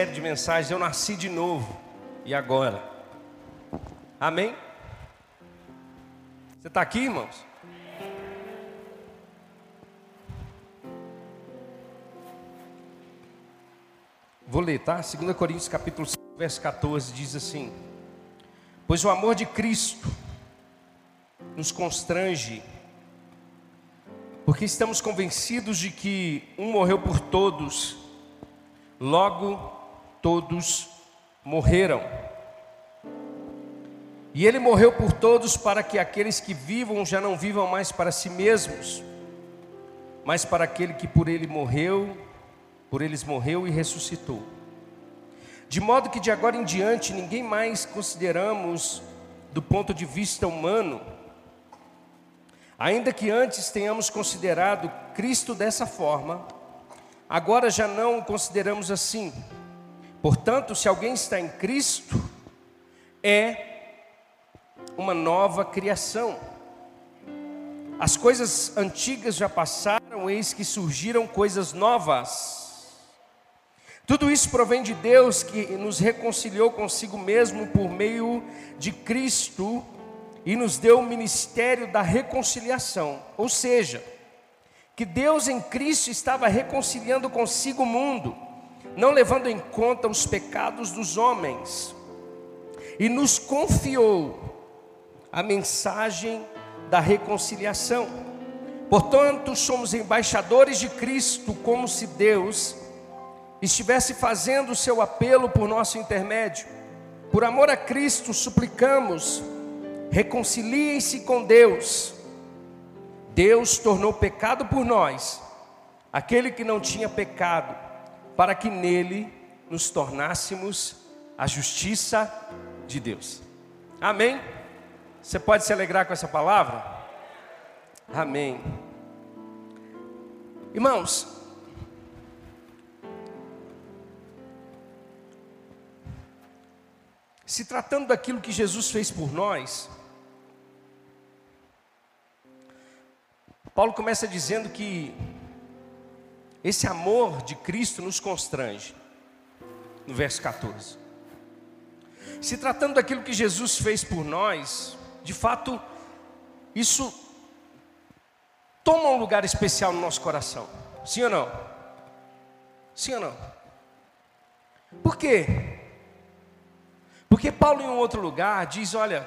série de mensagens, Eu Nasci de Novo. E agora? Amém? Você está aqui, irmãos? Vou ler, tá? 2 Coríntios capítulo 5, verso 14 diz assim: Pois o amor de Cristo nos constrange, porque estamos convencidos de que um morreu por todos, logo todos morreram. E ele morreu por todos para que aqueles que vivam já não vivam mais para si mesmos, mas para aquele que por ele morreu, por eles morreu e ressuscitou. De modo que de agora em diante ninguém mais consideramos do ponto de vista humano, ainda que antes tenhamos considerado Cristo dessa forma, agora já não o consideramos assim. Portanto, se alguém está em Cristo, é uma nova criação. As coisas antigas já passaram, eis que surgiram coisas novas. Tudo isso provém de Deus que nos reconciliou consigo mesmo por meio de Cristo e nos deu o ministério da reconciliação. Ou seja, que Deus em Cristo estava reconciliando consigo o mundo, não levando em conta os pecados dos homens, e nos confiou a mensagem da reconciliação. Portanto, somos embaixadores de Cristo, como se Deus estivesse fazendo o seu apelo por nosso intermédio. Por amor a Cristo, suplicamos, reconciliem-se com Deus. Deus tornou pecado por nós, aquele que não tinha pecado, para que nele nos tornássemos a justiça de Deus. Amém? Você pode se alegrar com essa palavra? Amém. Irmãos, Se tratando daquilo que Jesus fez por nós, Paulo começa dizendo que esse amor de Cristo nos constrange, no verso 14. Se tratando daquilo que Jesus fez por nós, de fato, isso toma um lugar especial no nosso coração. Sim ou não? Sim ou não? Por quê? Porque Paulo, em um outro lugar, diz: olha,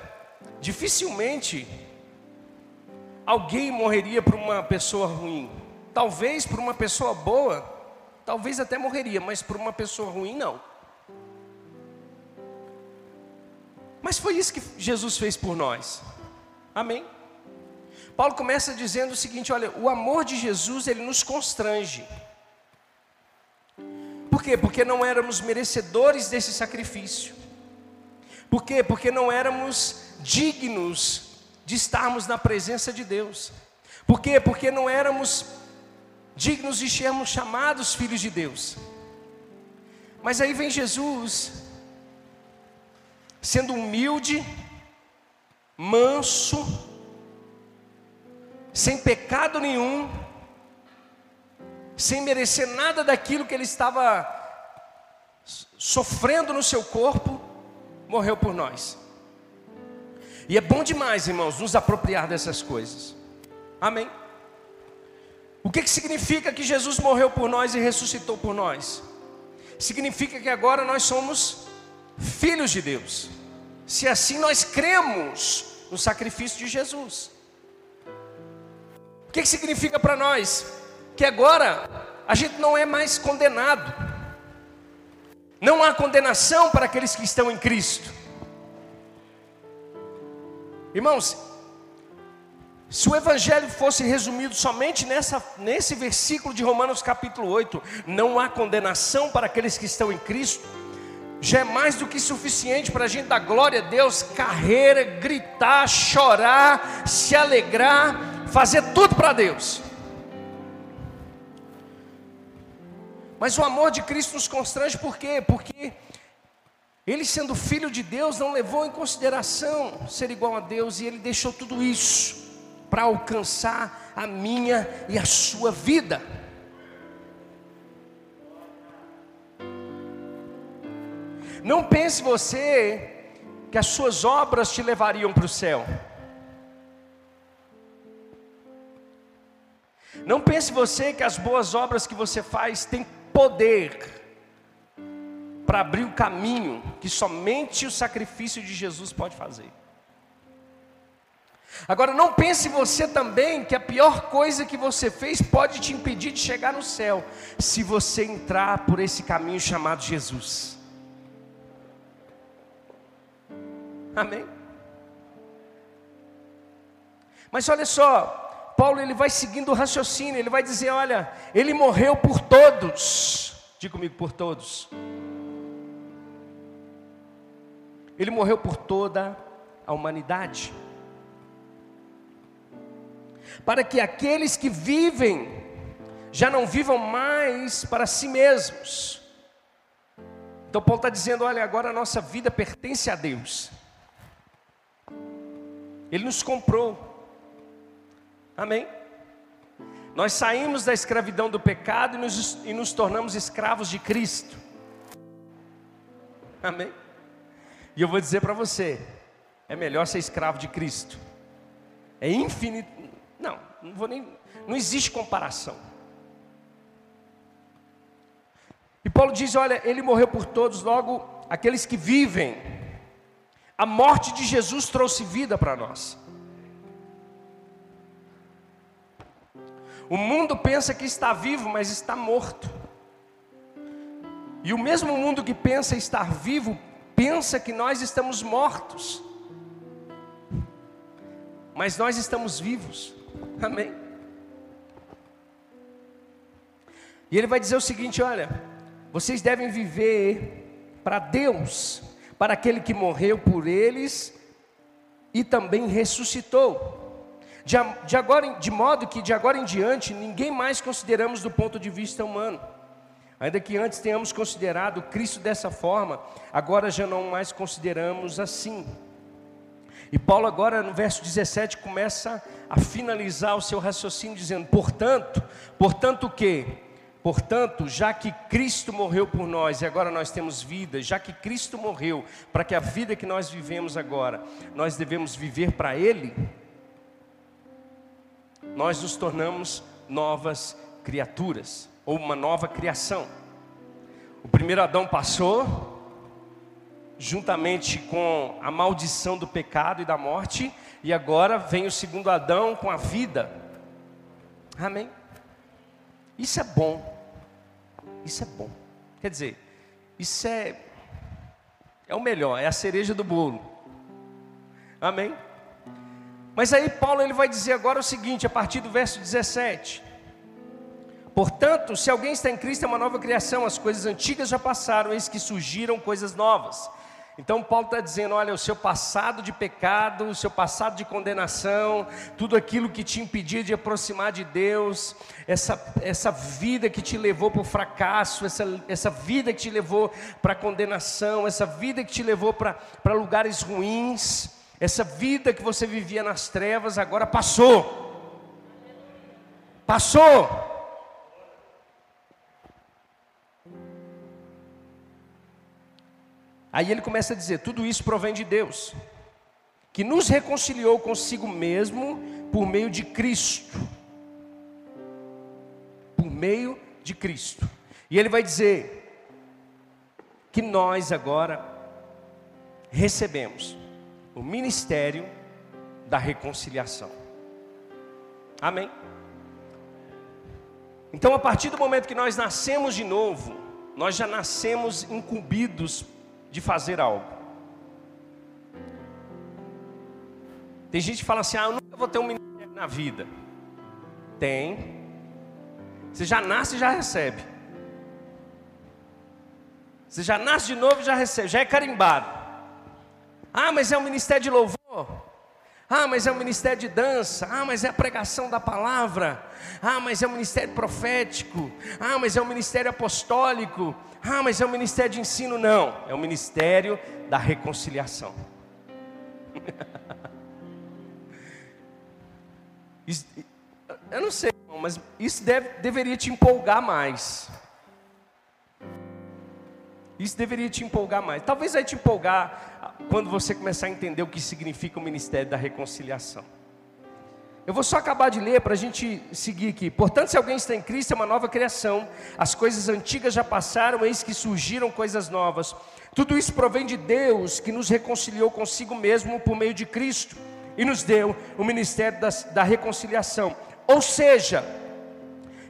dificilmente alguém morreria por uma pessoa ruim. Talvez por uma pessoa boa, talvez até morreria, mas por uma pessoa ruim, não. Mas foi isso que Jesus fez por nós. Amém? Paulo começa dizendo o seguinte: olha, o amor de Jesus ele nos constrange. Por quê? Porque não éramos merecedores desse sacrifício. Por quê? Porque não éramos dignos de estarmos na presença de Deus. Por quê? Porque não éramos dignos de sermos chamados filhos de Deus. Mas aí vem Jesus, sendo humilde, manso, sem pecado nenhum, sem merecer nada daquilo que ele estava sofrendo no seu corpo, morreu por nós. E é bom demais, irmãos, nos apropriar dessas coisas. Amém? O que, que significa que Jesus morreu por nós e ressuscitou por nós? Significa que agora nós somos filhos de Deus. Se assim nós cremos no sacrifício de Jesus. O que, que significa para nós? Que agora a gente não é mais condenado. Não há condenação para aqueles que estão em Cristo. Irmãos, se o Evangelho fosse resumido somente nessa, nesse versículo de Romanos capítulo 8, não há condenação para aqueles que estão em Cristo, já é mais do que suficiente para a gente dar glória a Deus, carreira, gritar, chorar, se alegrar, fazer tudo para Deus. Mas o amor de Cristo nos constrange por quê? Porque ele, sendo filho de Deus, não levou em consideração ser igual a Deus e ele deixou tudo isso para alcançar a minha e a sua vida. Não pense você que as suas obras te levariam para o céu. Não pense você que as boas obras que você faz têm poder para abrir o caminho que somente o sacrifício de Jesus pode fazer. Agora, não pense você também que a pior coisa que você fez pode te impedir de chegar no céu, se você entrar por esse caminho chamado Jesus. Amém? Mas olha só, Paulo ele vai seguindo o raciocínio, ele vai dizer: olha, ele morreu por todos, diga comigo, por todos. Ele morreu por toda a humanidade. Para que aqueles que vivem já não vivam mais para si mesmos. Então Paulo está dizendo: olha, agora a nossa vida pertence a Deus. Ele nos comprou. Amém? Nós saímos da escravidão do pecado e nos, e nos tornamos escravos de Cristo. Amém? E eu vou dizer para você: é melhor ser escravo de Cristo. É infinito. Não, não vou nem. Não existe comparação. E Paulo diz: olha, ele morreu por todos, logo aqueles que vivem. A morte de Jesus trouxe vida para nós. O mundo pensa que está vivo, mas está morto. E o mesmo mundo que pensa estar vivo, pensa que nós estamos mortos, mas nós estamos vivos, amém? E ele vai dizer o seguinte: olha, vocês devem viver para Deus, para aquele que morreu por eles e também ressuscitou. De, de, agora, de modo que de agora em diante ninguém mais consideramos do ponto de vista humano. Ainda que antes tenhamos considerado Cristo dessa forma, agora já não mais consideramos assim. E Paulo, agora no verso 17, começa a finalizar o seu raciocínio, dizendo: portanto, portanto o que? Portanto, já que Cristo morreu por nós e agora nós temos vida, já que Cristo morreu para que a vida que nós vivemos agora, nós devemos viver para Ele, nós nos tornamos novas criaturas ou uma nova criação. O primeiro Adão passou, juntamente com a maldição do pecado e da morte, e agora vem o segundo Adão com a vida. Amém? Isso é bom. Isso é bom. Quer dizer, isso é é o melhor, é a cereja do bolo. Amém? Mas aí Paulo ele vai dizer agora o seguinte, a partir do verso 17: Portanto, se alguém está em Cristo, é uma nova criação, as coisas antigas já passaram, eis que surgiram coisas novas. Então, Paulo está dizendo: olha, o seu passado de pecado, o seu passado de condenação, tudo aquilo que te impedia de aproximar de Deus, essa, essa vida que te levou para o fracasso, essa, essa vida que te levou para a condenação, essa vida que te levou para, lugares ruins, essa vida que você vivia nas trevas, agora passou. Passou. Aí ele começa a dizer: tudo isso provém de Deus, que nos reconciliou consigo mesmo por meio de Cristo. Por meio de Cristo. E ele vai dizer que nós agora recebemos o ministério da reconciliação. Amém? Então, a partir do momento que nós nascemos de novo, nós já nascemos incumbidos de fazer algo. Tem gente que fala assim: ah, eu nunca vou ter um ministério na vida. Tem. Você já nasce e já recebe. Você já nasce de novo e já recebe, já é carimbado. Ah, mas é um ministério de louvor. Ah, mas é o ministério de dança. Ah, mas é a pregação da palavra. Ah, mas é o ministério profético. Ah, mas é o ministério apostólico. Ah, mas é o ministério de ensino. Não, é o ministério da reconciliação. eu não sei, mas isso deve, deveria te empolgar mais. Isso deveria te empolgar mais. Talvez vai te empolgar quando você começar a entender o que significa o ministério da reconciliação. Eu vou só acabar de ler para a gente seguir aqui. Portanto, se alguém está em Cristo, é uma nova criação. As coisas antigas já passaram, eis que surgiram coisas novas. Tudo isso provém de Deus, que nos reconciliou consigo mesmo por meio de Cristo e nos deu o ministério das, da reconciliação. Ou seja,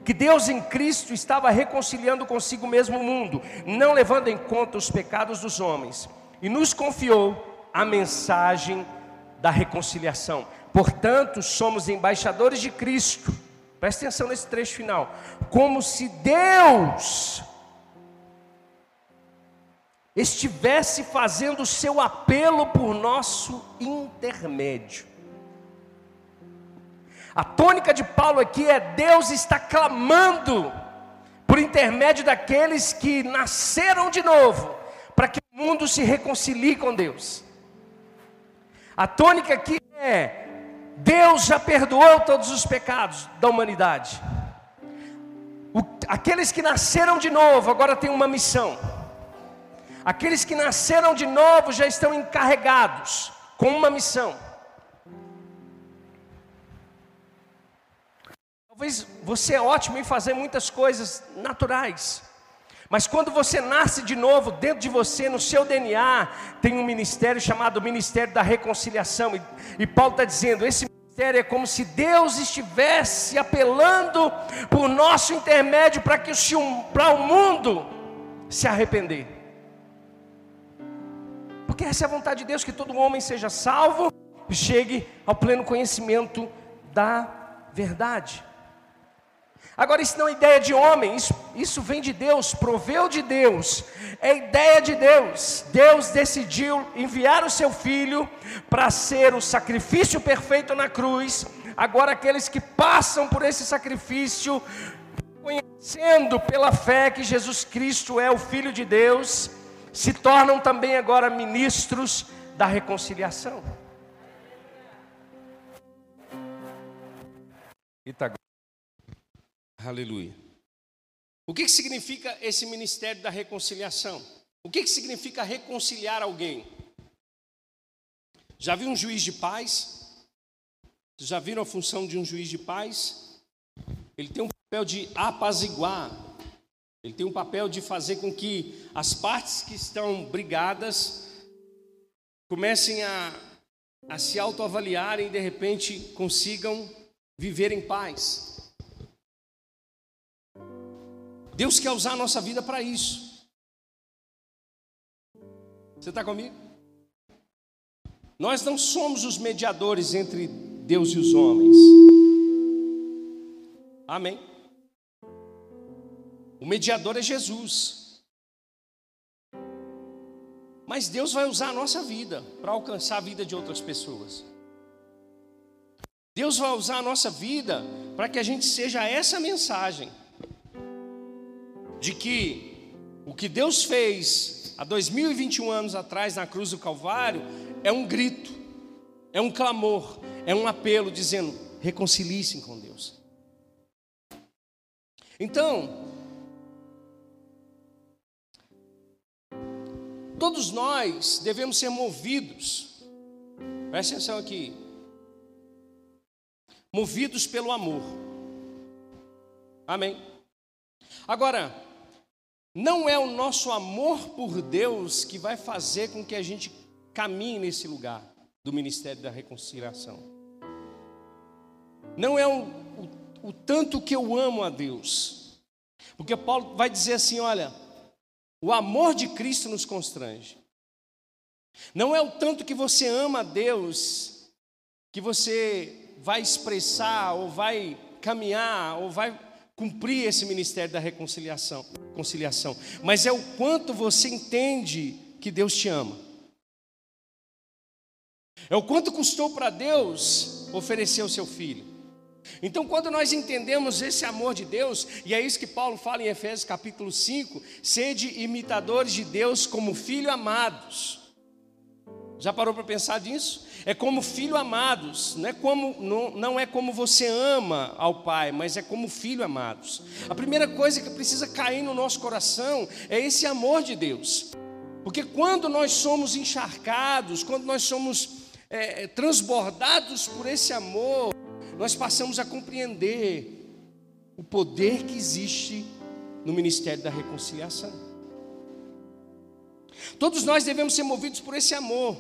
que Deus em Cristo estava reconciliando consigo mesmo o mundo, não levando em conta os pecados dos homens, e nos confiou a mensagem da reconciliação. Portanto, somos embaixadores de Cristo. Presta atenção nesse trecho final. Como se Deus estivesse fazendo o seu apelo por nosso intermédio. A tônica de Paulo aqui é: Deus está clamando por intermédio daqueles que nasceram de novo, para que o mundo se reconcilie com Deus. A tônica aqui é: Deus já perdoou todos os pecados da humanidade. O, aqueles que nasceram de novo agora têm uma missão. Aqueles que nasceram de novo já estão encarregados com uma missão. Talvez você é ótimo em fazer muitas coisas naturais. Mas quando você nasce de novo, dentro de você, no seu DNA, tem um ministério chamado Ministério da Reconciliação. E, e Paulo está dizendo: esse ministério é como se Deus estivesse apelando por nosso intermédio para que o, para o mundo se arrepender. Porque essa é a vontade de Deus, que todo homem seja salvo e chegue ao pleno conhecimento da verdade. Agora, isso não é ideia de homem, isso, isso vem de Deus, proveu de Deus, é ideia de Deus. Deus decidiu enviar o seu filho para ser o sacrifício perfeito na cruz. Agora, aqueles que passam por esse sacrifício, conhecendo pela fé que Jesus Cristo é o Filho de Deus, se tornam também agora ministros da reconciliação. Aleluia. O que, que significa esse ministério da reconciliação? O que, que significa reconciliar alguém? Já viu um juiz de paz? Já viram a função de um juiz de paz? Ele tem um papel de apaziguar, ele tem um papel de fazer com que as partes que estão brigadas comecem a, a se autoavaliarem e de repente consigam viver em paz. Deus quer usar a nossa vida para isso. Você está comigo? Nós não somos os mediadores entre Deus e os homens. Amém. O mediador é Jesus. Mas Deus vai usar a nossa vida para alcançar a vida de outras pessoas. Deus vai usar a nossa vida para que a gente seja essa mensagem de que o que Deus fez há 2021 anos atrás na cruz do Calvário é um grito, é um clamor, é um apelo dizendo: reconcilie-se com Deus. Então, Todos nós devemos ser movidos, presta atenção aqui, movidos pelo amor. Amém? Agora, não é o nosso amor por Deus que vai fazer com que a gente caminhe nesse lugar do ministério da reconciliação. Não é o, o, o tanto que eu amo a Deus, porque Paulo vai dizer assim: olha, o amor de Cristo nos constrange. Não é o tanto que você ama a Deus que você vai expressar ou vai caminhar ou vai cumprir esse ministério da reconciliação, conciliação, mas é o quanto você entende que Deus te ama. É o quanto custou para Deus oferecer o seu filho. Então, quando nós entendemos esse amor de Deus, e é isso que Paulo fala em Efésios capítulo 5, sede imitadores de Deus como filhos amados. Já parou para pensar nisso? É como filho amados, não é como, não, não é como você ama ao Pai, mas é como filho amados. A primeira coisa que precisa cair no nosso coração é esse amor de Deus. Porque quando nós somos encharcados, quando nós somos é, transbordados por esse amor, nós passamos a compreender o poder que existe no ministério da reconciliação. Todos nós devemos ser movidos por esse amor.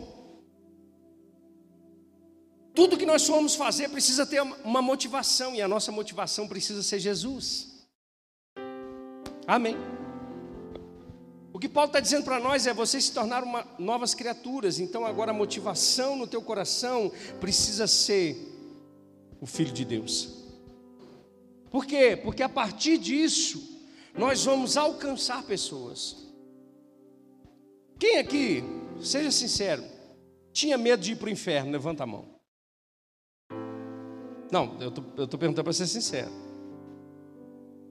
Tudo que nós formos fazer precisa ter uma motivação, e a nossa motivação precisa ser Jesus. Amém. O que Paulo está dizendo para nós é: vocês se tornaram uma, novas criaturas, então agora a motivação no teu coração precisa ser o Filho de Deus. Por quê? Porque a partir disso, nós vamos alcançar pessoas. Quem aqui, seja sincero, tinha medo de ir para o inferno? Levanta a mão. Não, eu estou perguntando para ser sincero.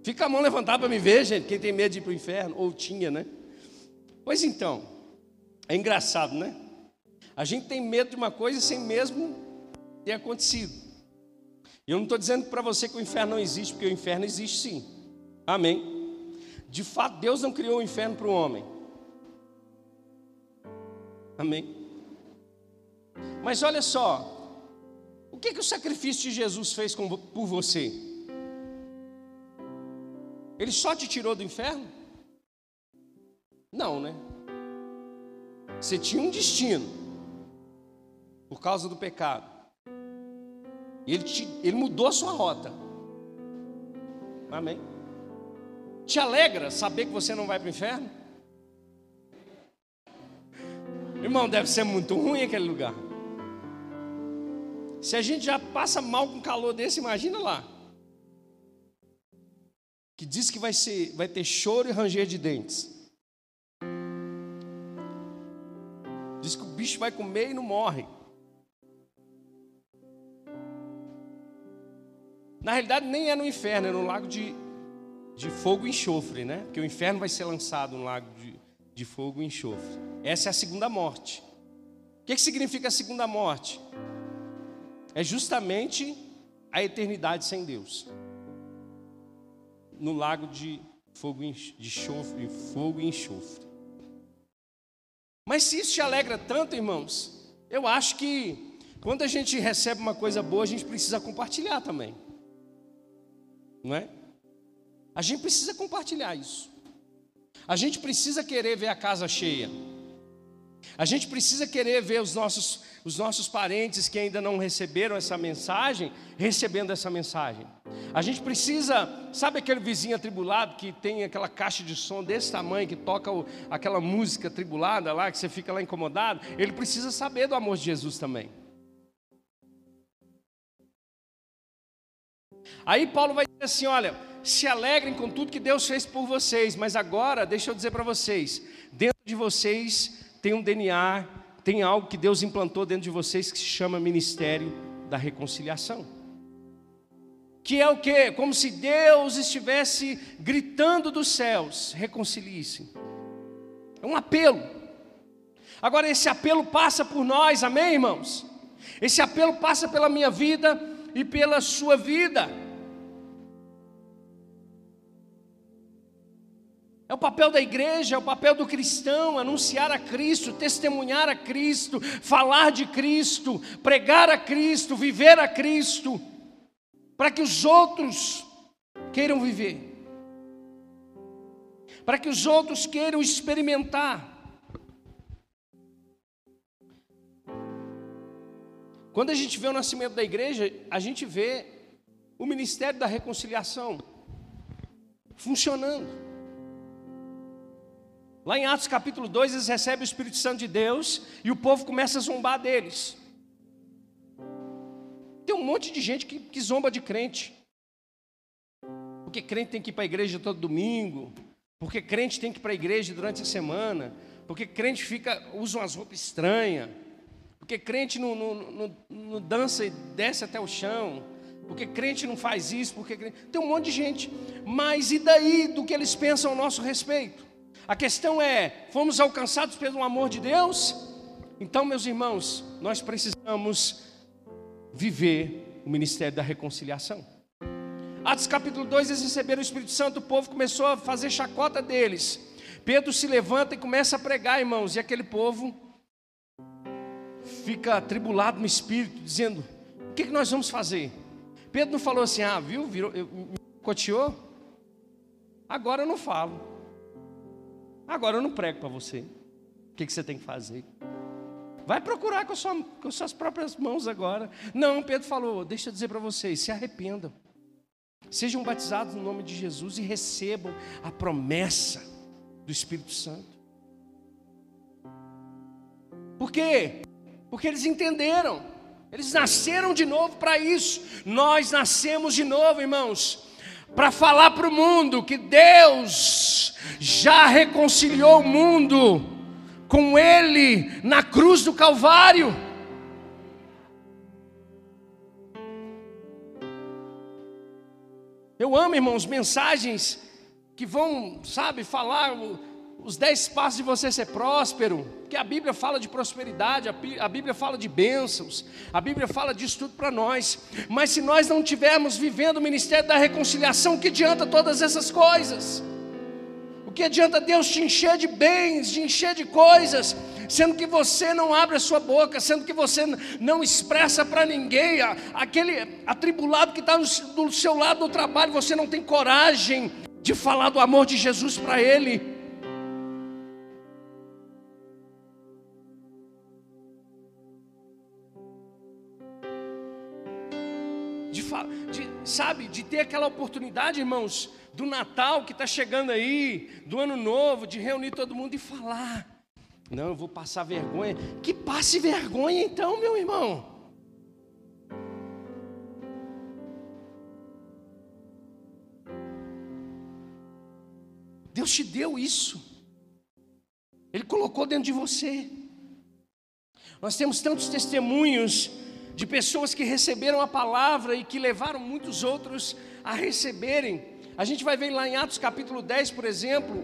Fica a mão levantada para me ver, gente, quem tem medo de ir para o inferno, ou tinha, né? Pois então, é engraçado, né? A gente tem medo de uma coisa sem mesmo ter acontecido. E eu não estou dizendo para você que o inferno não existe, porque o inferno existe sim. Amém. De fato, Deus não criou o inferno para o homem. Amém. Mas olha só, o que, que o sacrifício de Jesus fez com, por você? Ele só te tirou do inferno? Não, né? Você tinha um destino por causa do pecado. Ele, te, ele mudou a sua rota. Amém. Te alegra saber que você não vai para o inferno? Irmão, deve ser muito ruim aquele lugar. Se a gente já passa mal com calor desse, imagina lá. Que diz que vai, ser, vai ter choro e ranger de dentes. Diz que o bicho vai comer e não morre. Na realidade, nem é no inferno, é no lago de, de fogo e enxofre, né? Porque o inferno vai ser lançado no lago de, de fogo e enxofre. Essa é a segunda morte. O que, que significa a segunda morte? é justamente a eternidade sem Deus. No lago de fogo, de chofre, fogo e enxofre. Mas se isso te alegra tanto, irmãos, eu acho que quando a gente recebe uma coisa boa, a gente precisa compartilhar também. Não é? A gente precisa compartilhar isso. A gente precisa querer ver a casa cheia. A gente precisa querer ver os nossos, os nossos parentes que ainda não receberam essa mensagem, recebendo essa mensagem. A gente precisa, sabe aquele vizinho atribulado que tem aquela caixa de som desse tamanho, que toca o, aquela música atribulada lá, que você fica lá incomodado? Ele precisa saber do amor de Jesus também. Aí Paulo vai dizer assim: olha, se alegrem com tudo que Deus fez por vocês, mas agora, deixa eu dizer para vocês, dentro de vocês tem um DNA, tem algo que Deus implantou dentro de vocês que se chama ministério da reconciliação. Que é o que? Como se Deus estivesse gritando dos céus: reconcilie-se. É um apelo. Agora, esse apelo passa por nós, amém, irmãos? Esse apelo passa pela minha vida e pela sua vida. É o papel da igreja, é o papel do cristão anunciar a Cristo, testemunhar a Cristo, falar de Cristo, pregar a Cristo, viver a Cristo, para que os outros queiram viver, para que os outros queiram experimentar. Quando a gente vê o nascimento da igreja, a gente vê o ministério da reconciliação funcionando. Lá em Atos capítulo 2, eles recebem o Espírito Santo de Deus e o povo começa a zombar deles. Tem um monte de gente que, que zomba de crente. Porque crente tem que ir para a igreja todo domingo. Porque crente tem que ir para a igreja durante a semana. Porque crente fica, usa umas roupas estranhas. Porque crente não, não, não, não dança e desce até o chão. Porque crente não faz isso. Porque crente... Tem um monte de gente. Mas e daí do que eles pensam a nosso respeito? A questão é: fomos alcançados pelo amor de Deus? Então, meus irmãos, nós precisamos viver o ministério da reconciliação. Atos capítulo 2, eles receberam o Espírito Santo, o povo começou a fazer chacota deles. Pedro se levanta e começa a pregar, irmãos, e aquele povo fica atribulado no espírito, dizendo: O que, que nós vamos fazer? Pedro não falou assim: Ah, viu, virou, me coteou? Agora eu não falo. Agora eu não prego para você. O que, que você tem que fazer? Vai procurar com, sua, com suas próprias mãos agora. Não, Pedro falou: Deixa eu dizer para vocês, se arrependam. Sejam batizados no nome de Jesus e recebam a promessa do Espírito Santo. Por quê? Porque eles entenderam. Eles nasceram de novo para isso. Nós nascemos de novo, irmãos, para falar para o mundo que Deus já reconciliou o mundo com Ele na cruz do Calvário. Eu amo, irmãos, mensagens que vão, sabe, falar os dez passos de você ser próspero, que a Bíblia fala de prosperidade, a Bíblia fala de bênçãos, a Bíblia fala disso tudo para nós. Mas se nós não tivermos vivendo o ministério da reconciliação, que adianta todas essas coisas? O que adianta Deus te encher de bens, de encher de coisas, sendo que você não abre a sua boca, sendo que você não expressa para ninguém, aquele atribulado que está do seu lado no trabalho, você não tem coragem de falar do amor de Jesus para ele. Sabe, de ter aquela oportunidade, irmãos, do Natal que está chegando aí, do Ano Novo, de reunir todo mundo e falar. Não, eu vou passar vergonha. Que passe vergonha então, meu irmão. Deus te deu isso. Ele colocou dentro de você. Nós temos tantos testemunhos de pessoas que receberam a palavra e que levaram muitos outros a receberem. A gente vai ver lá em Atos capítulo 10, por exemplo,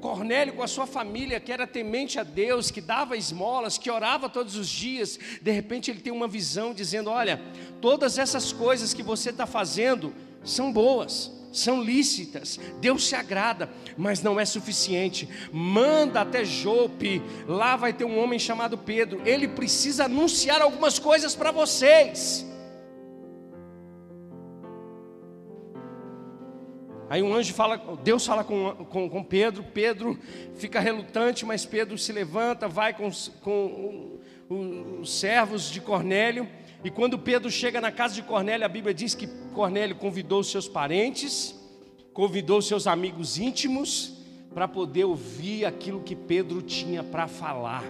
Cornélio com a sua família, que era temente a Deus, que dava esmolas, que orava todos os dias, de repente ele tem uma visão dizendo: Olha, todas essas coisas que você está fazendo são boas, são lícitas, Deus se agrada, mas não é suficiente. Manda até Jope, lá vai ter um homem chamado Pedro, ele precisa anunciar algumas coisas para vocês. Aí um anjo fala, Deus fala com, com, com, Pedro, Pedro fica relutante, mas Pedro se levanta, vai com, com os servos de Cornélio, e quando Pedro chega na casa de Cornélio, a Bíblia diz que Cornélio convidou seus parentes, convidou seus amigos íntimos, para poder ouvir aquilo que Pedro tinha para falar.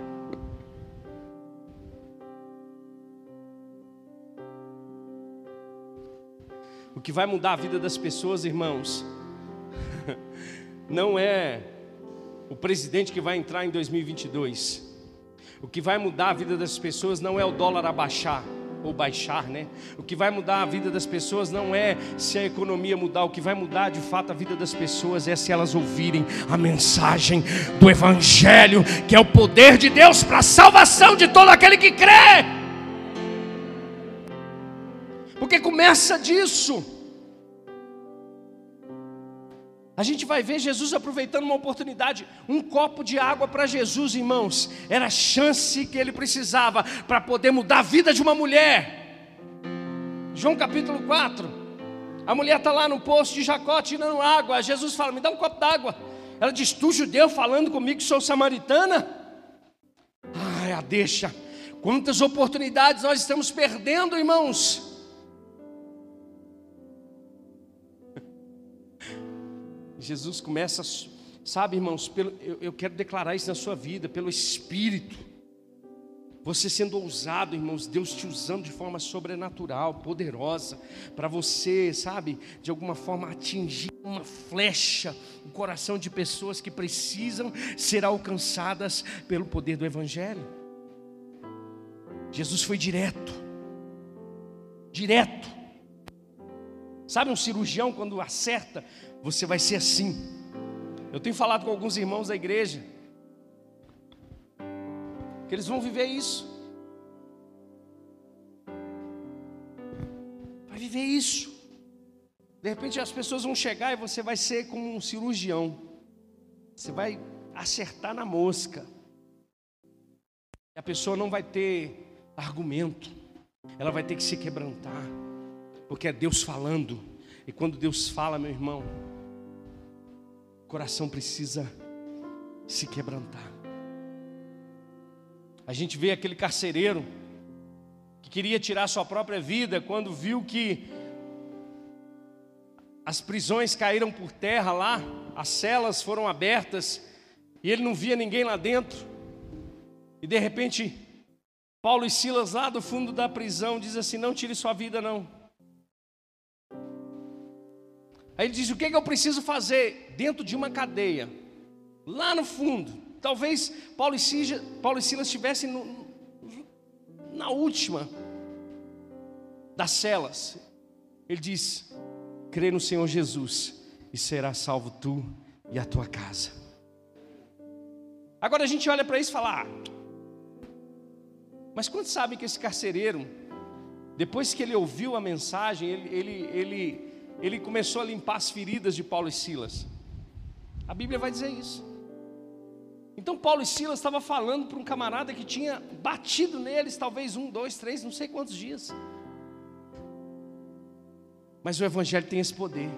O que vai mudar a vida das pessoas, irmãos, não é o presidente que vai entrar em 2022. O que vai mudar a vida das pessoas não é o dólar abaixar ou baixar, né? O que vai mudar a vida das pessoas não é se a economia mudar, o que vai mudar de fato a vida das pessoas é se elas ouvirem a mensagem do Evangelho, que é o poder de Deus para a salvação de todo aquele que crê. Porque começa disso. A gente vai ver Jesus aproveitando uma oportunidade, um copo de água para Jesus, irmãos, era a chance que ele precisava para poder mudar a vida de uma mulher. João capítulo 4, a mulher está lá no poço de Jacó tirando água. Jesus fala: Me dá um copo d'água. Ela diz: Tu, judeu, falando comigo que sou samaritana? Ai, a deixa. Quantas oportunidades nós estamos perdendo, irmãos. Jesus começa, sabe, irmãos, pelo, eu, eu quero declarar isso na sua vida, pelo Espírito. Você sendo ousado, irmãos, Deus te usando de forma sobrenatural, poderosa, para você, sabe, de alguma forma atingir uma flecha o coração de pessoas que precisam ser alcançadas pelo poder do Evangelho. Jesus foi direto, direto. Sabe um cirurgião quando acerta você vai ser assim. Eu tenho falado com alguns irmãos da igreja que eles vão viver isso. Vai viver isso. De repente as pessoas vão chegar e você vai ser como um cirurgião. Você vai acertar na mosca. E a pessoa não vai ter argumento. Ela vai ter que se quebrantar. Porque é Deus falando. E quando Deus fala, meu irmão, o coração precisa se quebrantar. A gente vê aquele carcereiro que queria tirar sua própria vida quando viu que as prisões caíram por terra lá, as celas foram abertas e ele não via ninguém lá dentro. E de repente, Paulo e Silas lá do fundo da prisão diz assim: "Não tire sua vida não". Aí ele diz: "O que, é que eu preciso fazer dentro de uma cadeia, lá no fundo? Talvez Paulo e Silas, Paulo e Silas estivessem no, na última das celas. Ele diz: crê no Senhor Jesus e será salvo tu e a tua casa. Agora a gente olha para isso e fala: ah, mas quantos sabem que esse carcereiro, depois que ele ouviu a mensagem, ele, ele, ele, ele começou a limpar as feridas de Paulo e Silas? A Bíblia vai dizer isso. Então Paulo e Silas estavam falando para um camarada que tinha batido neles, talvez um, dois, três, não sei quantos dias. Mas o Evangelho tem esse poder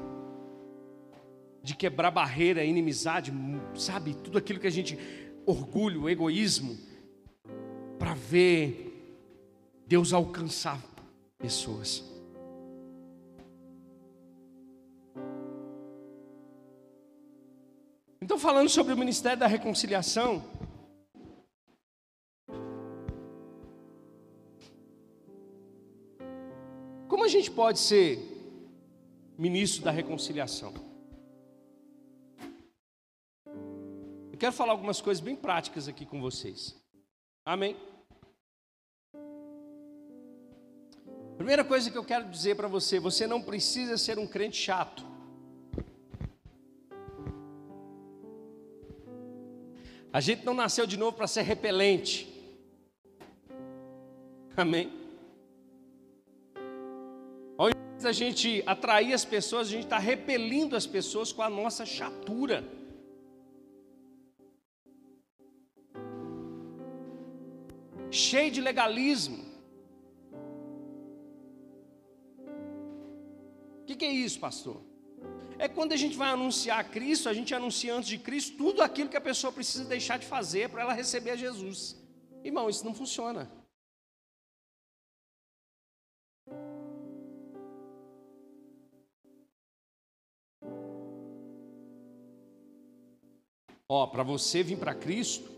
de quebrar barreira, inimizade, sabe? Tudo aquilo que a gente, orgulho, egoísmo, para ver Deus alcançar pessoas. Então, falando sobre o ministério da reconciliação, como a gente pode ser ministro da reconciliação. Eu quero falar algumas coisas bem práticas aqui com vocês. Amém? Primeira coisa que eu quero dizer para você: você não precisa ser um crente chato. A gente não nasceu de novo para ser repelente. Amém? a gente atrair as pessoas, a gente está repelindo as pessoas com a nossa chatura. Cheio de legalismo. O que, que é isso, pastor? É quando a gente vai anunciar Cristo, a gente anuncia antes de Cristo tudo aquilo que a pessoa precisa deixar de fazer para ela receber a Jesus. Irmão, isso não funciona. Ó, para você vir para Cristo,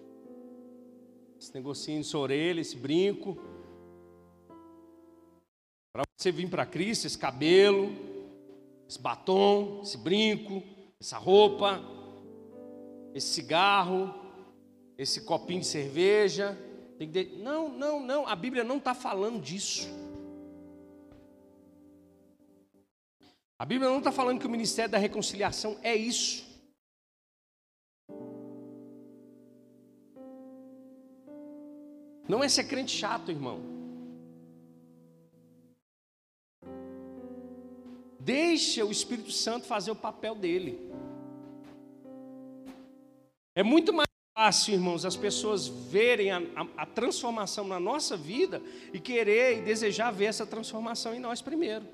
esse negocinho de sua orelha, esse brinco. Para você vir para Cristo, esse cabelo, esse batom, esse brinco, essa roupa, esse cigarro, esse copinho de cerveja. Tem que... Não, não, não, a Bíblia não está falando disso. A Bíblia não está falando que o ministério da reconciliação é isso. Não é ser crente chato, irmão. Deixa o Espírito Santo fazer o papel dele. É muito mais fácil, irmãos, as pessoas verem a, a, a, transformação na nossa vida e querer e desejar ver essa transformação em nós primeiro.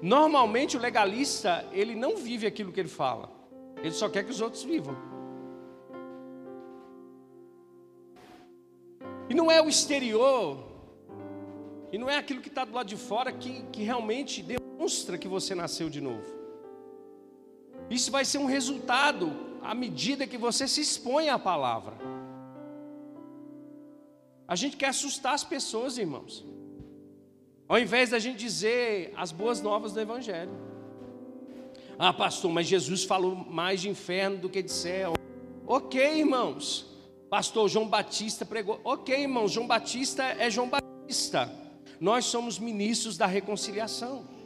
Normalmente o legalista, ele não vive aquilo que ele fala, ele só quer que os outros vivam. E não é o exterior, e não é aquilo que está do lado de fora que, que realmente demonstra que você nasceu de novo. Isso vai ser um resultado à medida que você se expõe à palavra. A gente quer assustar as pessoas, irmãos. Ao invés da gente dizer as boas novas do Evangelho. Ah, pastor, mas Jesus falou mais de inferno do que de céu. Ok, irmãos. Pastor João Batista pregou. Ok, irmãos, João Batista é João Batista. Nós somos ministros da reconciliação.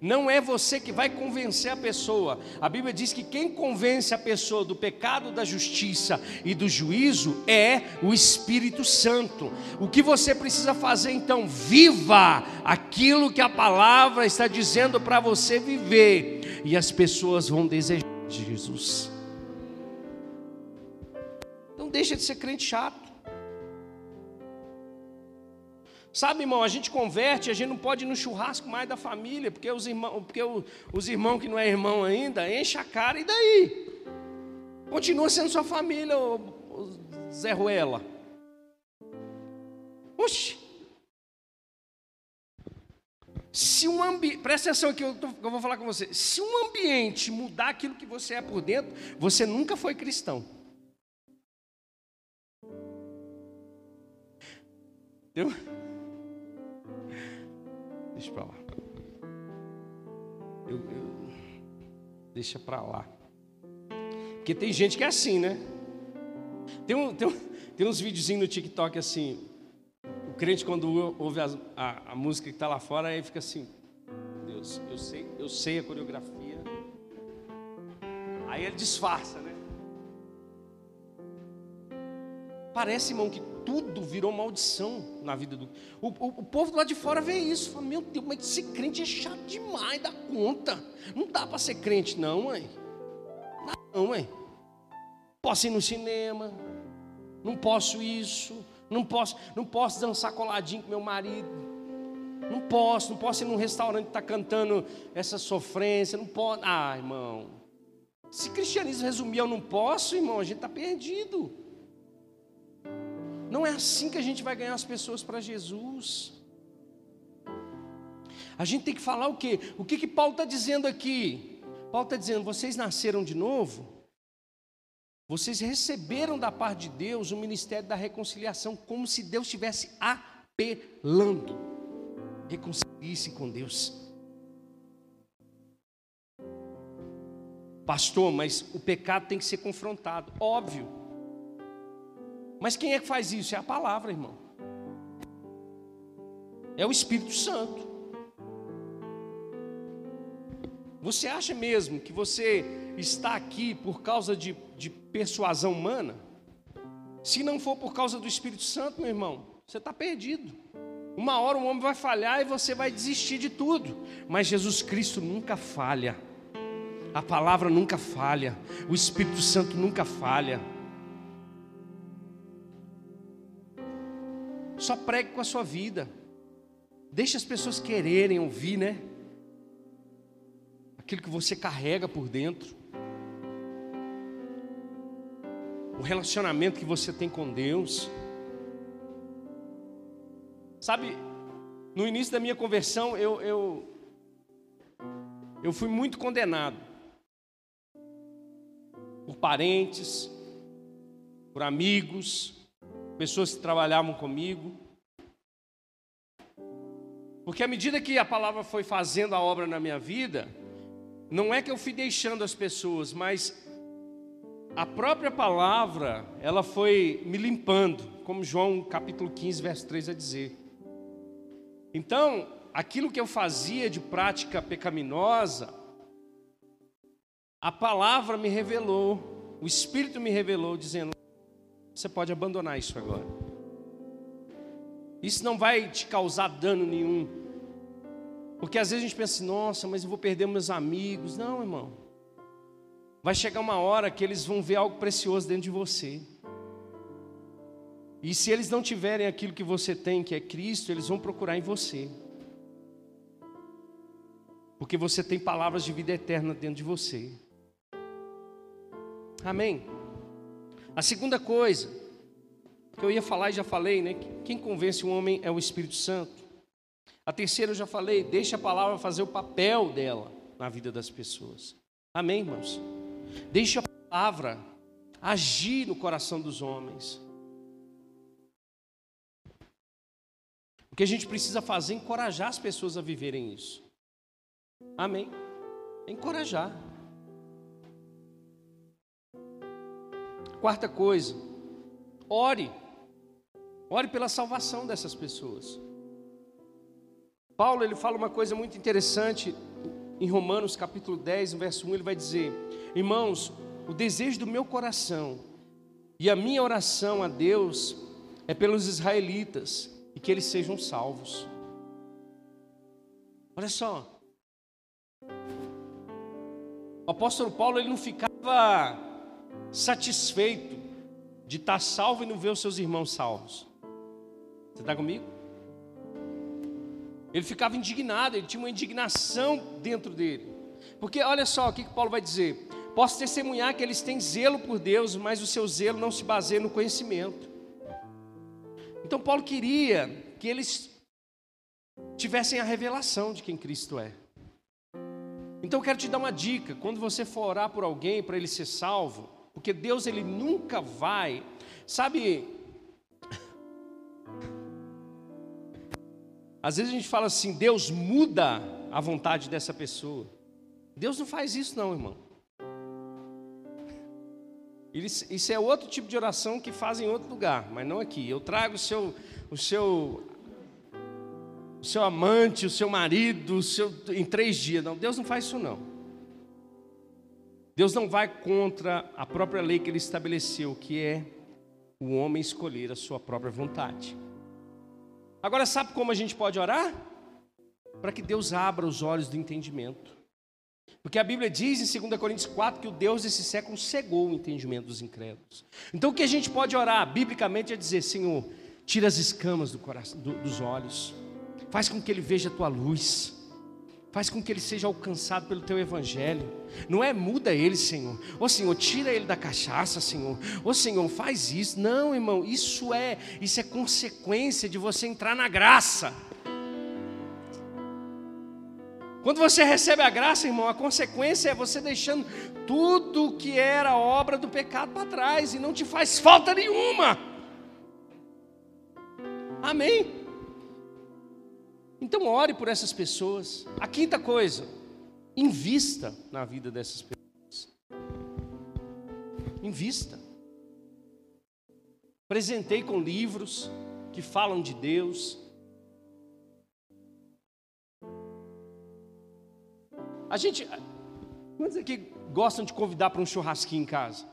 Não é você que vai convencer a pessoa. A Bíblia diz que quem convence a pessoa do pecado, da justiça e do juízo é o Espírito Santo. O que você precisa fazer então? Viva aquilo que a palavra está dizendo para você viver, e as pessoas vão desejar Jesus. Não deixa de ser crente chato. Sabe, irmão, a gente converte, a gente não pode ir no churrasco mais da família, porque os irmãos, porque os irmãos que não é irmão ainda, enche a cara e daí? Continua sendo sua família, o, o Zé Ruela. Oxi. Se um ambiente, presta atenção aqui, eu, tô, eu vou falar com você. Se um ambiente mudar aquilo que você é por dentro, você nunca foi cristão. Entendeu? Deixa para lá. Eu, eu, deixa para lá. Porque tem gente que é assim, né? Tem, um, tem, um, tem uns videozinhos no TikTok assim. O crente, quando ouve a, a, a música que está lá fora, aí fica assim: Deus, eu sei, eu sei a coreografia. Aí ele disfarça, né? Parece, irmão, que tudo virou maldição na vida do. O, o, o povo lá de fora vê isso. Fala, meu Deus, mas ser crente é chato demais, dá conta. Não dá para ser crente, não, mãe. Não, mãe. Posso ir no cinema, não posso isso, não posso, não posso dançar coladinho com meu marido. Não posso, não posso ir num restaurante que está cantando essa sofrência, não posso. Ah, irmão. Se cristianismo resumir eu não posso, irmão, a gente está perdido. Não é assim que a gente vai ganhar as pessoas para Jesus. A gente tem que falar o quê? O que, que Paulo está dizendo aqui? Paulo está dizendo: vocês nasceram de novo, vocês receberam da parte de Deus o ministério da reconciliação, como se Deus estivesse apelando. Reconcilie-se com Deus. Pastor, mas o pecado tem que ser confrontado. Óbvio. Mas quem é que faz isso? É a palavra, irmão. É o Espírito Santo. Você acha mesmo que você está aqui por causa de, de persuasão humana? Se não for por causa do Espírito Santo, meu irmão, você está perdido. Uma hora um homem vai falhar e você vai desistir de tudo. Mas Jesus Cristo nunca falha. A palavra nunca falha. O Espírito Santo nunca falha. Só pregue com a sua vida. Deixe as pessoas quererem ouvir, né? Aquilo que você carrega por dentro. O relacionamento que você tem com Deus. Sabe, no início da minha conversão, eu, eu, eu fui muito condenado por parentes, por amigos, pessoas que trabalhavam comigo. Porque à medida que a palavra foi fazendo a obra na minha vida, não é que eu fui deixando as pessoas, mas a própria palavra, ela foi me limpando, como João capítulo 15, verso 3 a dizer. Então, aquilo que eu fazia de prática pecaminosa, a palavra me revelou, o Espírito me revelou, dizendo: você pode abandonar isso agora. Isso não vai te causar dano nenhum. Porque às vezes a gente pensa assim, nossa, mas eu vou perder meus amigos. Não, irmão. Vai chegar uma hora que eles vão ver algo precioso dentro de você. E se eles não tiverem aquilo que você tem, que é Cristo, eles vão procurar em você. Porque você tem palavras de vida eterna dentro de você. Amém. A segunda coisa que eu ia falar e já falei, né? Quem convence um homem é o Espírito Santo. A terceira eu já falei, deixa a palavra fazer o papel dela na vida das pessoas. Amém, irmãos? Deixa a palavra agir no coração dos homens. O que a gente precisa fazer é encorajar as pessoas a viverem isso. Amém? Encorajar. Quarta coisa, ore. Ore pela salvação dessas pessoas. Paulo ele fala uma coisa muito interessante em Romanos capítulo 10, verso 1, ele vai dizer: Irmãos, o desejo do meu coração e a minha oração a Deus é pelos israelitas e que eles sejam salvos. Olha só. O apóstolo Paulo ele não ficava satisfeito de estar salvo e não ver os seus irmãos salvos. Você está comigo? Ele ficava indignado, ele tinha uma indignação dentro dele. Porque olha só o que, que Paulo vai dizer: Posso testemunhar que eles têm zelo por Deus, mas o seu zelo não se baseia no conhecimento. Então Paulo queria que eles tivessem a revelação de quem Cristo é. Então eu quero te dar uma dica, quando você for orar por alguém para ele ser salvo, porque Deus ele nunca vai, sabe? Às vezes a gente fala assim, Deus muda a vontade dessa pessoa. Deus não faz isso não, irmão. Isso é outro tipo de oração que faz em outro lugar, mas não aqui. Eu trago o seu, o seu, o seu amante, o seu marido, o seu, em três dias. Não, Deus não faz isso não. Deus não vai contra a própria lei que Ele estabeleceu, que é o homem escolher a sua própria vontade. Agora, sabe como a gente pode orar? Para que Deus abra os olhos do entendimento. Porque a Bíblia diz em 2 Coríntios 4 que o Deus desse século cegou o entendimento dos incrédulos. Então o que a gente pode orar biblicamente é dizer: Senhor, tira as escamas do coração, do, dos olhos, faz com que ele veja a tua luz. Faz com que ele seja alcançado pelo teu evangelho. Não é muda ele, Senhor. Ô Senhor, tira ele da cachaça, Senhor. Ô Senhor, faz isso. Não, irmão, isso é, isso é consequência de você entrar na graça. Quando você recebe a graça, irmão, a consequência é você deixando tudo que era obra do pecado para trás e não te faz falta nenhuma. Amém. Então ore por essas pessoas. A quinta coisa, invista na vida dessas pessoas. Invista. Presentei com livros que falam de Deus, A gente. Quantos aqui gostam de convidar para um churrasquinho em casa?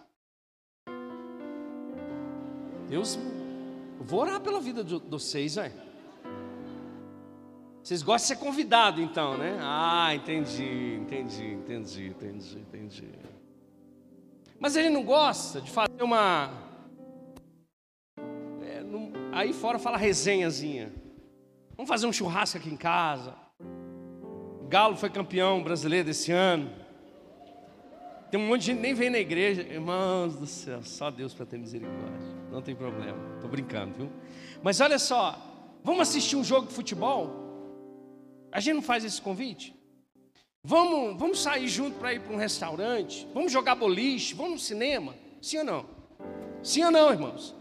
Deus, eu vou orar pela vida de vocês, velho. Vocês gostam de ser convidado, então, né? Ah, entendi, entendi, entendi, entendi, entendi. Mas ele não gosta de fazer uma. É, não... Aí fora fala resenhazinha. Vamos fazer um churrasco aqui em casa. Galo foi campeão brasileiro desse ano. Tem um monte de gente que nem vem na igreja. Irmãos do céu, só Deus para ter misericórdia. Não tem problema. Estou brincando, viu? Mas olha só, vamos assistir um jogo de futebol? A gente não faz esse convite? Vamos, vamos sair junto para ir para um restaurante? Vamos jogar boliche? Vamos no cinema? Sim ou não? Sim ou não, irmãos?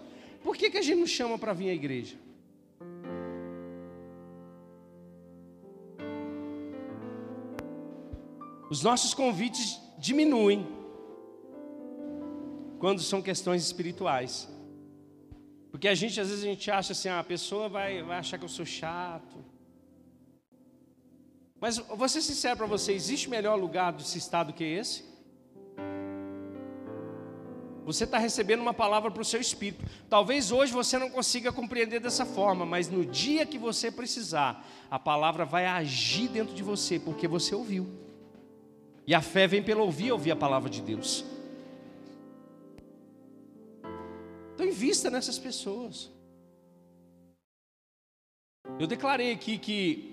Por que, que a gente não chama para vir à igreja? Os nossos convites diminuem quando são questões espirituais. Porque a gente, às vezes, a gente acha assim, ah, a pessoa vai, vai achar que eu sou chato. Mas vou ser sincero para você, existe melhor lugar de se estar do que esse? Você está recebendo uma palavra para o seu espírito. Talvez hoje você não consiga compreender dessa forma, mas no dia que você precisar, a palavra vai agir dentro de você, porque você ouviu. E a fé vem pelo ouvir ouvir a palavra de Deus. Então invista nessas pessoas. Eu declarei aqui que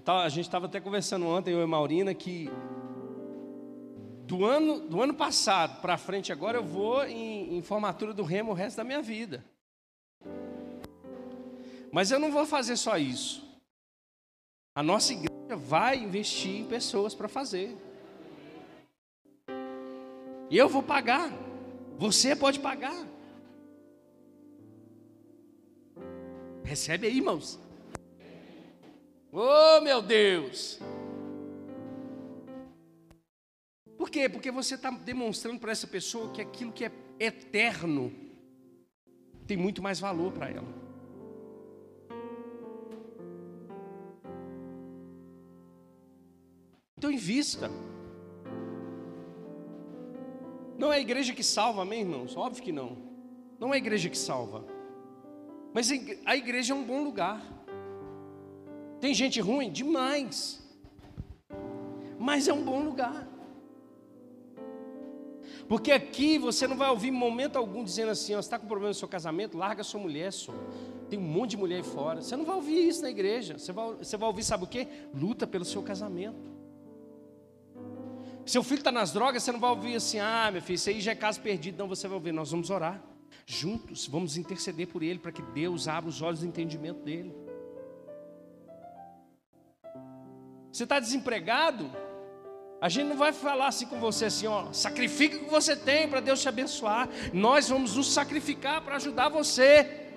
tava, a gente estava até conversando ontem, eu e Maurina, que do ano, do ano passado para frente agora eu vou em, em formatura do remo o resto da minha vida. Mas eu não vou fazer só isso. A nossa igreja vai investir em pessoas para fazer. Eu vou pagar. Você pode pagar. Recebe aí, irmãos. Oh, meu Deus. Por quê? Porque você está demonstrando para essa pessoa que aquilo que é eterno tem muito mais valor para ela. Então invista. Não é a igreja que salva, amém, irmãos? Óbvio que não. Não é a igreja que salva. Mas a igreja é um bom lugar. Tem gente ruim? Demais. Mas é um bom lugar. Porque aqui você não vai ouvir momento algum dizendo assim: você está com problema no seu casamento, larga sua mulher só. Tem um monte de mulher aí fora. Você não vai ouvir isso na igreja. Você vai, você vai ouvir, sabe o que? Luta pelo seu casamento. Seu filho está nas drogas, você não vai ouvir assim: ah, meu filho, isso aí já é caso perdido. Não, você vai ouvir, nós vamos orar. Juntos, vamos interceder por ele, para que Deus abra os olhos do entendimento dele. Você está desempregado? A gente não vai falar assim com você assim, ó, sacrifica o que você tem para Deus te abençoar. Nós vamos nos sacrificar para ajudar você.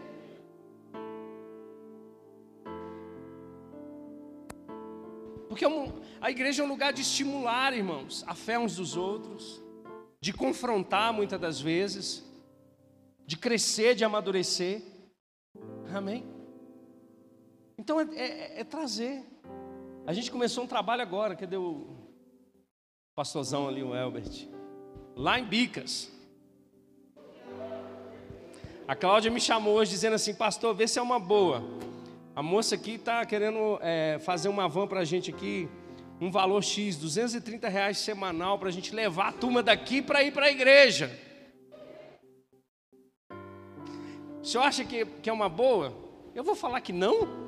Porque é a igreja é um lugar de estimular, irmãos, a fé uns dos outros, de confrontar muitas das vezes, de crescer, de amadurecer. Amém? Então é, é, é trazer. A gente começou um trabalho agora, cadê o pastorzão ali, o Elbert? Lá em Bicas. A Cláudia me chamou hoje dizendo assim, pastor, vê se é uma boa. A moça aqui está querendo é, fazer uma van para a gente aqui, um valor X, 230 reais semanal para a gente levar a turma daqui para ir para a igreja. O senhor acha que, que é uma boa? Eu vou falar que não?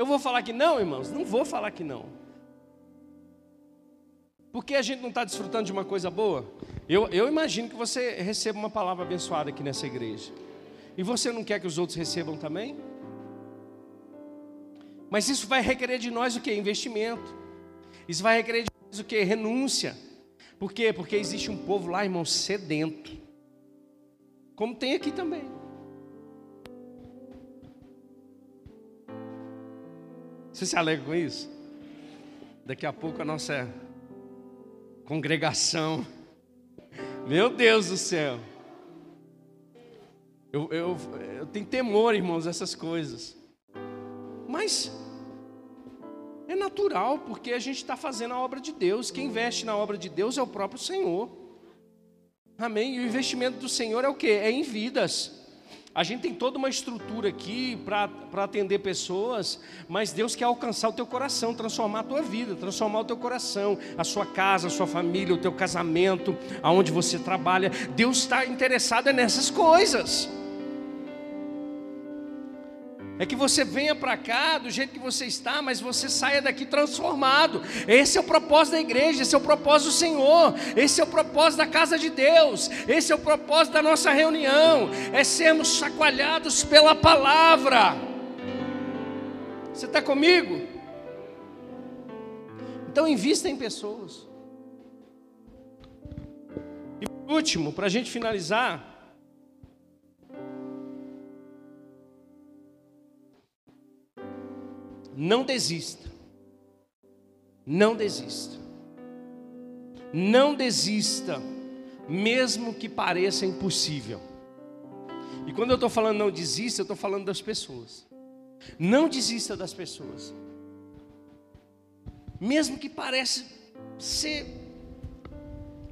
Eu vou falar que não, irmãos? Não vou falar que não. Porque a gente não está desfrutando de uma coisa boa? Eu, eu imagino que você receba uma palavra abençoada aqui nessa igreja. E você não quer que os outros recebam também? Mas isso vai requerer de nós o que? Investimento. Isso vai requerer de nós o que? Renúncia. Por quê? Porque existe um povo lá, irmão, sedento. Como tem aqui também. Você se alegra com isso? Daqui a pouco a nossa congregação. Meu Deus do céu. Eu, eu, eu tenho temor, irmãos, essas coisas. Mas é natural, porque a gente está fazendo a obra de Deus. Quem investe na obra de Deus é o próprio Senhor. Amém? E o investimento do Senhor é o que? É em vidas. A gente tem toda uma estrutura aqui para atender pessoas, mas Deus quer alcançar o teu coração, transformar a tua vida, transformar o teu coração, a sua casa, a sua família, o teu casamento, aonde você trabalha. Deus está interessado nessas coisas é que você venha para cá do jeito que você está, mas você saia daqui transformado. Esse é o propósito da igreja, esse é o propósito do Senhor, esse é o propósito da casa de Deus, esse é o propósito da nossa reunião, é sermos chacoalhados pela palavra. Você está comigo? Então invista em pessoas. E por último, para a gente finalizar, Não desista. Não desista. Não desista, mesmo que pareça impossível. E quando eu estou falando não desista, eu estou falando das pessoas. Não desista das pessoas. Mesmo que pareça ser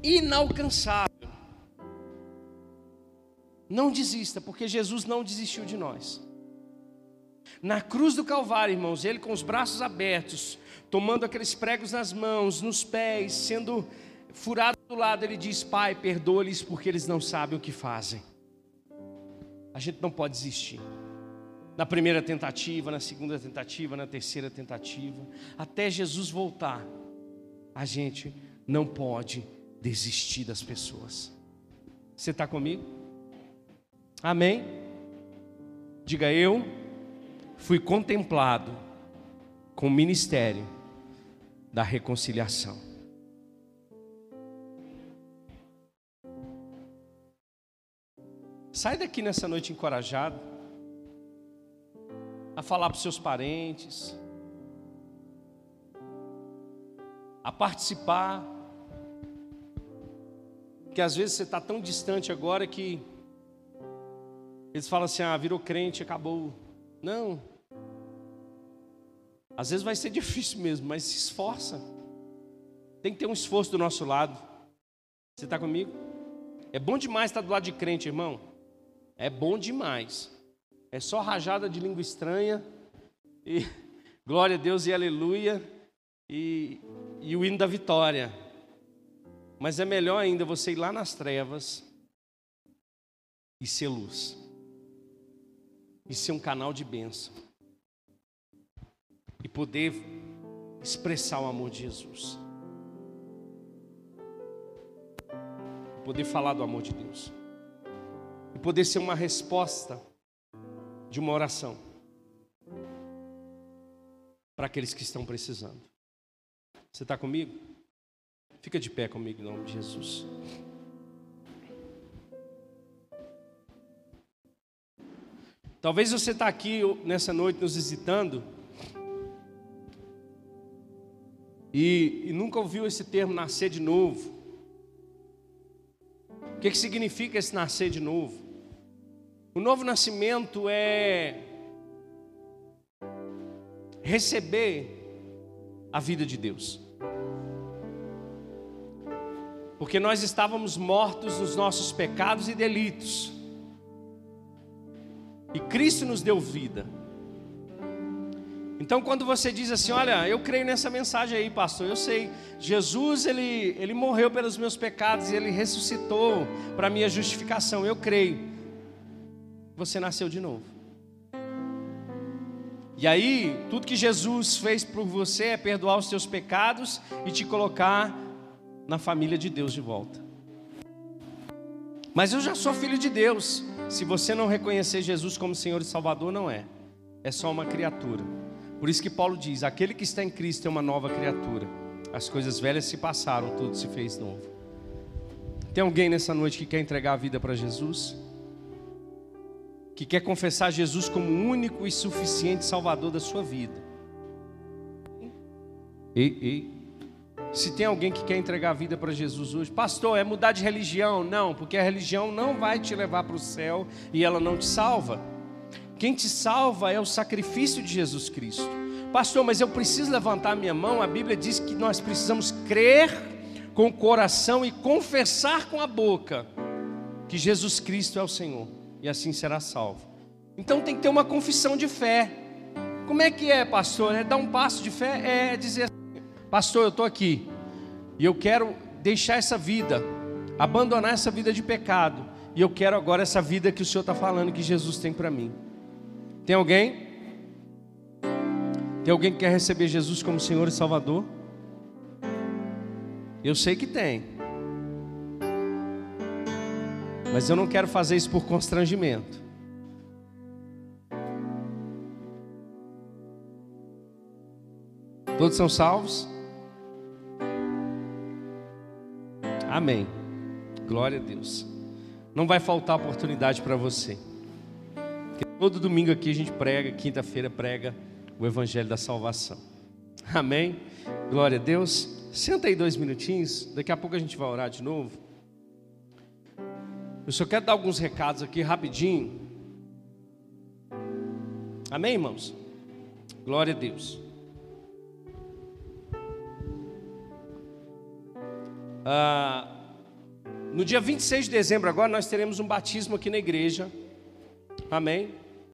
inalcançável. Não desista, porque Jesus não desistiu de nós. Na cruz do Calvário, irmãos, ele com os braços abertos, tomando aqueles pregos nas mãos, nos pés, sendo furado do lado, ele diz: Pai, perdoa-lhes porque eles não sabem o que fazem. A gente não pode desistir. Na primeira tentativa, na segunda tentativa, na terceira tentativa, até Jesus voltar, a gente não pode desistir das pessoas. Você está comigo? Amém? Diga eu fui contemplado com o ministério da reconciliação. Sai daqui nessa noite encorajado a falar para os seus parentes, a participar, que às vezes você está tão distante agora que eles falam assim: ah, virou crente, acabou. Não. Às vezes vai ser difícil mesmo, mas se esforça. Tem que ter um esforço do nosso lado. Você está comigo? É bom demais estar do lado de crente, irmão. É bom demais. É só rajada de língua estranha. E glória a Deus e aleluia. E, e o hino da vitória. Mas é melhor ainda você ir lá nas trevas e ser luz. E ser um canal de bênção. E poder expressar o amor de Jesus. Poder falar do amor de Deus. E poder ser uma resposta de uma oração para aqueles que estão precisando. Você está comigo? Fica de pé comigo em nome de Jesus. Talvez você está aqui nessa noite nos visitando e, e, nunca ouviu esse termo nascer de novo. O que, que significa esse nascer de novo? O novo nascimento é receber a vida de Deus. Porque nós estávamos mortos nos nossos pecados e delitos. E Cristo nos deu vida. Então, quando você diz assim, olha, eu creio nessa mensagem aí, pastor, eu sei, Jesus ele, ele morreu pelos meus pecados e ele ressuscitou para minha justificação, eu creio. Você nasceu de novo. E aí, tudo que Jesus fez por você é perdoar os seus pecados e te colocar na família de Deus de volta. Mas eu já sou filho de Deus. Se você não reconhecer Jesus como Senhor e Salvador, não é. É só uma criatura. Por isso que Paulo diz: aquele que está em Cristo é uma nova criatura. As coisas velhas se passaram, tudo se fez novo. Tem alguém nessa noite que quer entregar a vida para Jesus? Que quer confessar Jesus como o único e suficiente Salvador da sua vida? Ei, ei. Se tem alguém que quer entregar a vida para Jesus hoje, pastor, é mudar de religião? Não, porque a religião não vai te levar para o céu e ela não te salva. Quem te salva é o sacrifício de Jesus Cristo. Pastor, mas eu preciso levantar minha mão. A Bíblia diz que nós precisamos crer com o coração e confessar com a boca que Jesus Cristo é o Senhor, e assim será salvo. Então tem que ter uma confissão de fé. Como é que é, pastor? É dar um passo de fé? É dizer pastor, eu estou aqui e eu quero deixar essa vida, abandonar essa vida de pecado, e eu quero agora essa vida que o Senhor está falando que Jesus tem para mim. Tem alguém? Tem alguém que quer receber Jesus como Senhor e Salvador? Eu sei que tem. Mas eu não quero fazer isso por constrangimento. Todos são salvos? Amém. Glória a Deus. Não vai faltar oportunidade para você. Todo domingo aqui a gente prega, quinta-feira prega o Evangelho da Salvação. Amém? Glória a Deus. Senta aí dois minutinhos, daqui a pouco a gente vai orar de novo. Eu só quero dar alguns recados aqui rapidinho. Amém, irmãos? Glória a Deus. Ah, no dia 26 de dezembro, agora, nós teremos um batismo aqui na igreja. Amém?